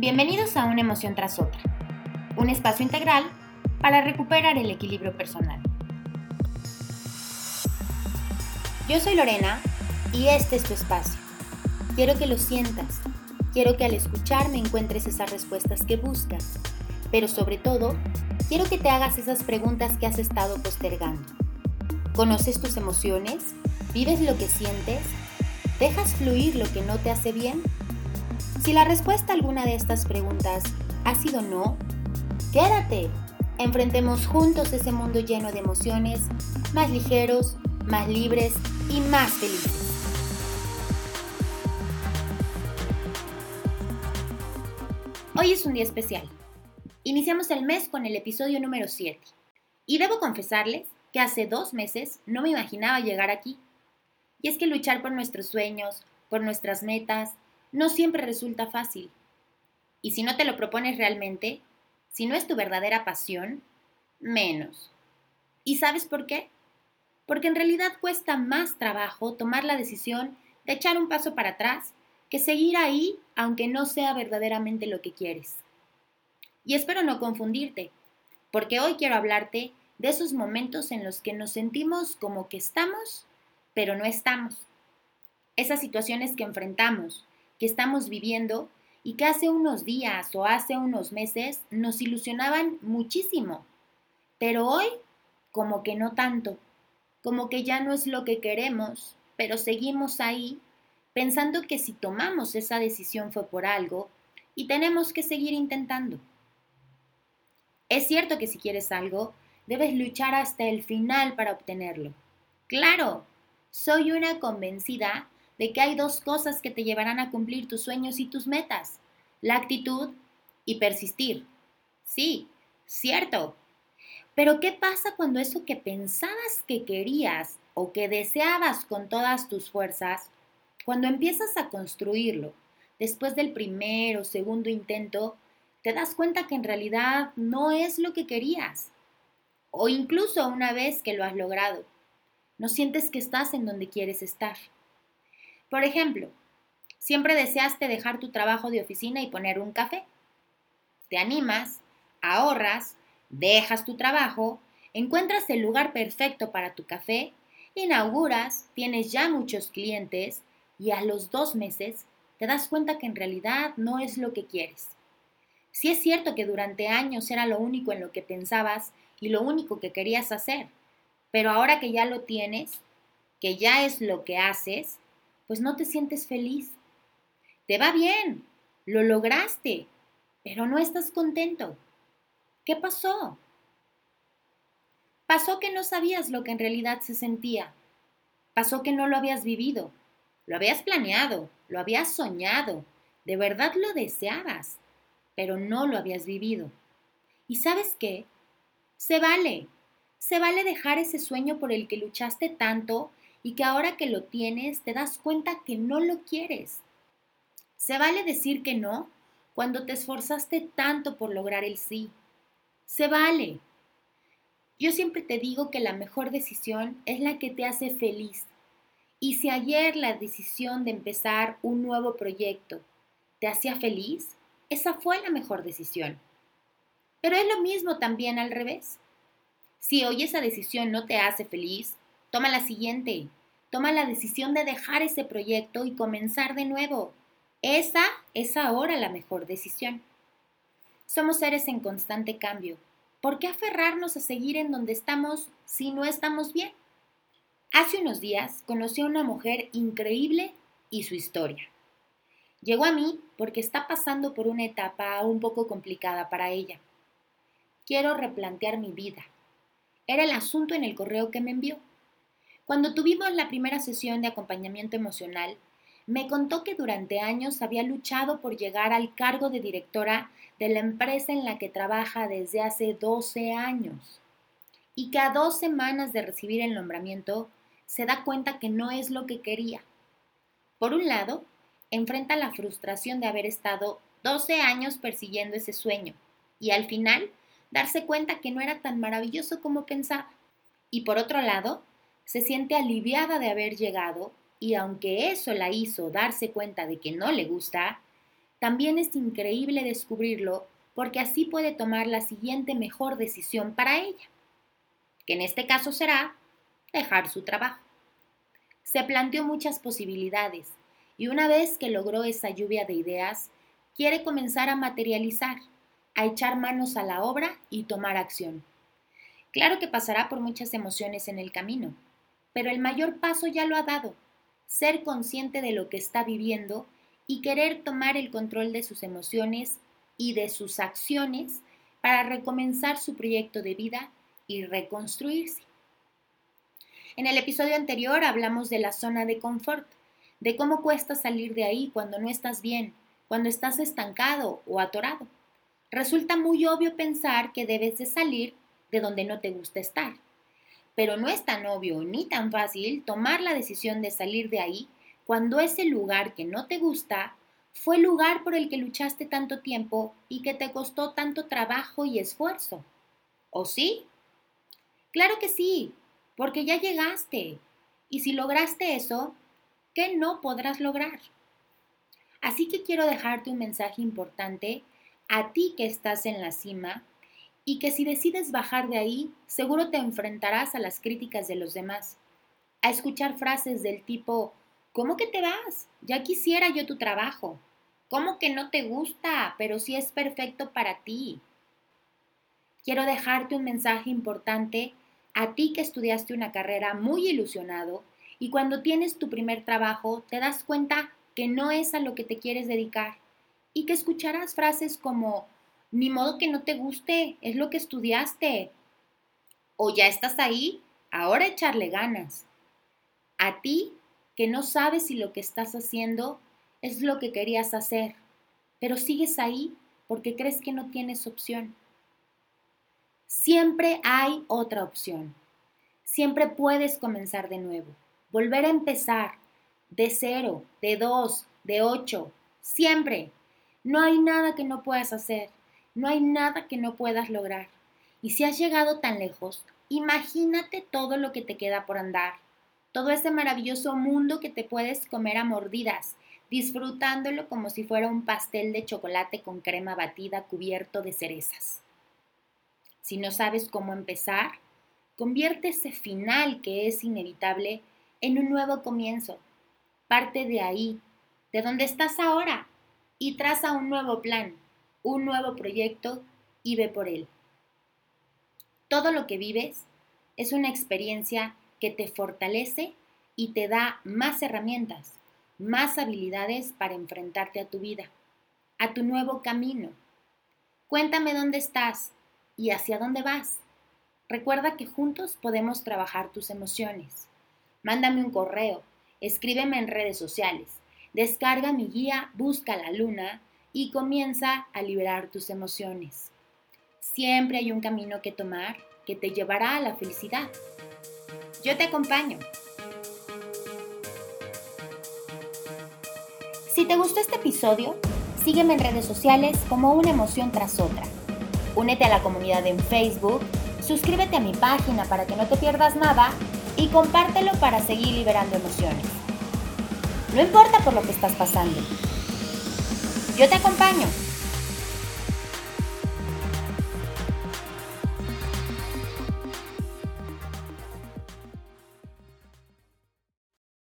Bienvenidos a Una emoción tras otra, un espacio integral para recuperar el equilibrio personal. Yo soy Lorena y este es tu espacio. Quiero que lo sientas, quiero que al escucharme encuentres esas respuestas que buscas, pero sobre todo, quiero que te hagas esas preguntas que has estado postergando. ¿Conoces tus emociones? ¿Vives lo que sientes? ¿Dejas fluir lo que no te hace bien? Si la respuesta a alguna de estas preguntas ha sido no, quédate. Enfrentemos juntos ese mundo lleno de emociones, más ligeros, más libres y más felices. Hoy es un día especial. Iniciamos el mes con el episodio número 7. Y debo confesarles que hace dos meses no me imaginaba llegar aquí. Y es que luchar por nuestros sueños, por nuestras metas, no siempre resulta fácil. Y si no te lo propones realmente, si no es tu verdadera pasión, menos. ¿Y sabes por qué? Porque en realidad cuesta más trabajo tomar la decisión de echar un paso para atrás que seguir ahí aunque no sea verdaderamente lo que quieres. Y espero no confundirte, porque hoy quiero hablarte de esos momentos en los que nos sentimos como que estamos, pero no estamos. Esas situaciones que enfrentamos, que estamos viviendo y que hace unos días o hace unos meses nos ilusionaban muchísimo, pero hoy como que no tanto, como que ya no es lo que queremos, pero seguimos ahí pensando que si tomamos esa decisión fue por algo y tenemos que seguir intentando. Es cierto que si quieres algo, debes luchar hasta el final para obtenerlo. Claro, soy una convencida de que hay dos cosas que te llevarán a cumplir tus sueños y tus metas, la actitud y persistir. Sí, cierto. Pero ¿qué pasa cuando eso que pensabas que querías o que deseabas con todas tus fuerzas, cuando empiezas a construirlo, después del primer o segundo intento, te das cuenta que en realidad no es lo que querías? O incluso una vez que lo has logrado, no sientes que estás en donde quieres estar. Por ejemplo, siempre deseaste dejar tu trabajo de oficina y poner un café. Te animas, ahorras, dejas tu trabajo, encuentras el lugar perfecto para tu café, inauguras, tienes ya muchos clientes y a los dos meses te das cuenta que en realidad no es lo que quieres. Sí es cierto que durante años era lo único en lo que pensabas y lo único que querías hacer, pero ahora que ya lo tienes, que ya es lo que haces, pues no te sientes feliz. Te va bien, lo lograste, pero no estás contento. ¿Qué pasó? Pasó que no sabías lo que en realidad se sentía. Pasó que no lo habías vivido. Lo habías planeado, lo habías soñado, de verdad lo deseabas, pero no lo habías vivido. ¿Y sabes qué? Se vale. Se vale dejar ese sueño por el que luchaste tanto y que ahora que lo tienes te das cuenta que no lo quieres. Se vale decir que no cuando te esforzaste tanto por lograr el sí. Se vale. Yo siempre te digo que la mejor decisión es la que te hace feliz. Y si ayer la decisión de empezar un nuevo proyecto te hacía feliz, esa fue la mejor decisión. Pero es lo mismo también al revés. Si hoy esa decisión no te hace feliz, Toma la siguiente. Toma la decisión de dejar ese proyecto y comenzar de nuevo. Esa es ahora la mejor decisión. Somos seres en constante cambio. ¿Por qué aferrarnos a seguir en donde estamos si no estamos bien? Hace unos días conocí a una mujer increíble y su historia. Llegó a mí porque está pasando por una etapa un poco complicada para ella. Quiero replantear mi vida. Era el asunto en el correo que me envió. Cuando tuvimos la primera sesión de acompañamiento emocional, me contó que durante años había luchado por llegar al cargo de directora de la empresa en la que trabaja desde hace 12 años y que a dos semanas de recibir el nombramiento se da cuenta que no es lo que quería. Por un lado, enfrenta la frustración de haber estado 12 años persiguiendo ese sueño y al final darse cuenta que no era tan maravilloso como pensaba. Y por otro lado, se siente aliviada de haber llegado y aunque eso la hizo darse cuenta de que no le gusta, también es increíble descubrirlo porque así puede tomar la siguiente mejor decisión para ella, que en este caso será dejar su trabajo. Se planteó muchas posibilidades y una vez que logró esa lluvia de ideas, quiere comenzar a materializar, a echar manos a la obra y tomar acción. Claro que pasará por muchas emociones en el camino, pero el mayor paso ya lo ha dado, ser consciente de lo que está viviendo y querer tomar el control de sus emociones y de sus acciones para recomenzar su proyecto de vida y reconstruirse. En el episodio anterior hablamos de la zona de confort, de cómo cuesta salir de ahí cuando no estás bien, cuando estás estancado o atorado. Resulta muy obvio pensar que debes de salir de donde no te gusta estar, pero no es tan obvio ni tan fácil tomar la decisión de salir de ahí cuando ese lugar que no te gusta fue el lugar por el que luchaste tanto tiempo y que te costó tanto trabajo y esfuerzo. ¿O sí? Claro que sí, porque ya llegaste. Y si lograste eso, ¿qué no podrás lograr? Así que quiero dejarte un mensaje importante a ti que estás en la cima y que si decides bajar de ahí, seguro te enfrentarás a las críticas de los demás, a escuchar frases del tipo, ¿cómo que te vas? Ya quisiera yo tu trabajo. ¿Cómo que no te gusta? Pero sí es perfecto para ti. Quiero dejarte un mensaje importante a ti que estudiaste una carrera muy ilusionado y cuando tienes tu primer trabajo te das cuenta que no es a lo que te quieres dedicar y que escucharás frases como ni modo que no te guste, es lo que estudiaste. O ya estás ahí, ahora echarle ganas. A ti que no sabes si lo que estás haciendo es lo que querías hacer, pero sigues ahí porque crees que no tienes opción. Siempre hay otra opción. Siempre puedes comenzar de nuevo, volver a empezar, de cero, de dos, de ocho, siempre. No hay nada que no puedas hacer. No hay nada que no puedas lograr. Y si has llegado tan lejos, imagínate todo lo que te queda por andar, todo ese maravilloso mundo que te puedes comer a mordidas, disfrutándolo como si fuera un pastel de chocolate con crema batida cubierto de cerezas. Si no sabes cómo empezar, convierte ese final que es inevitable en un nuevo comienzo. Parte de ahí, de donde estás ahora, y traza un nuevo plan, un nuevo proyecto y ve por él. Todo lo que vives es una experiencia que te fortalece y te da más herramientas, más habilidades para enfrentarte a tu vida, a tu nuevo camino. Cuéntame dónde estás y hacia dónde vas. Recuerda que juntos podemos trabajar tus emociones. Mándame un correo, escríbeme en redes sociales, descarga mi guía Busca la Luna y comienza a liberar tus emociones. Siempre hay un camino que tomar que te llevará a la felicidad. Yo te acompaño. Si te gustó este episodio, sígueme en redes sociales como una emoción tras otra. Únete a la comunidad en Facebook, suscríbete a mi página para que no te pierdas nada y compártelo para seguir liberando emociones. No importa por lo que estás pasando, yo te acompaño.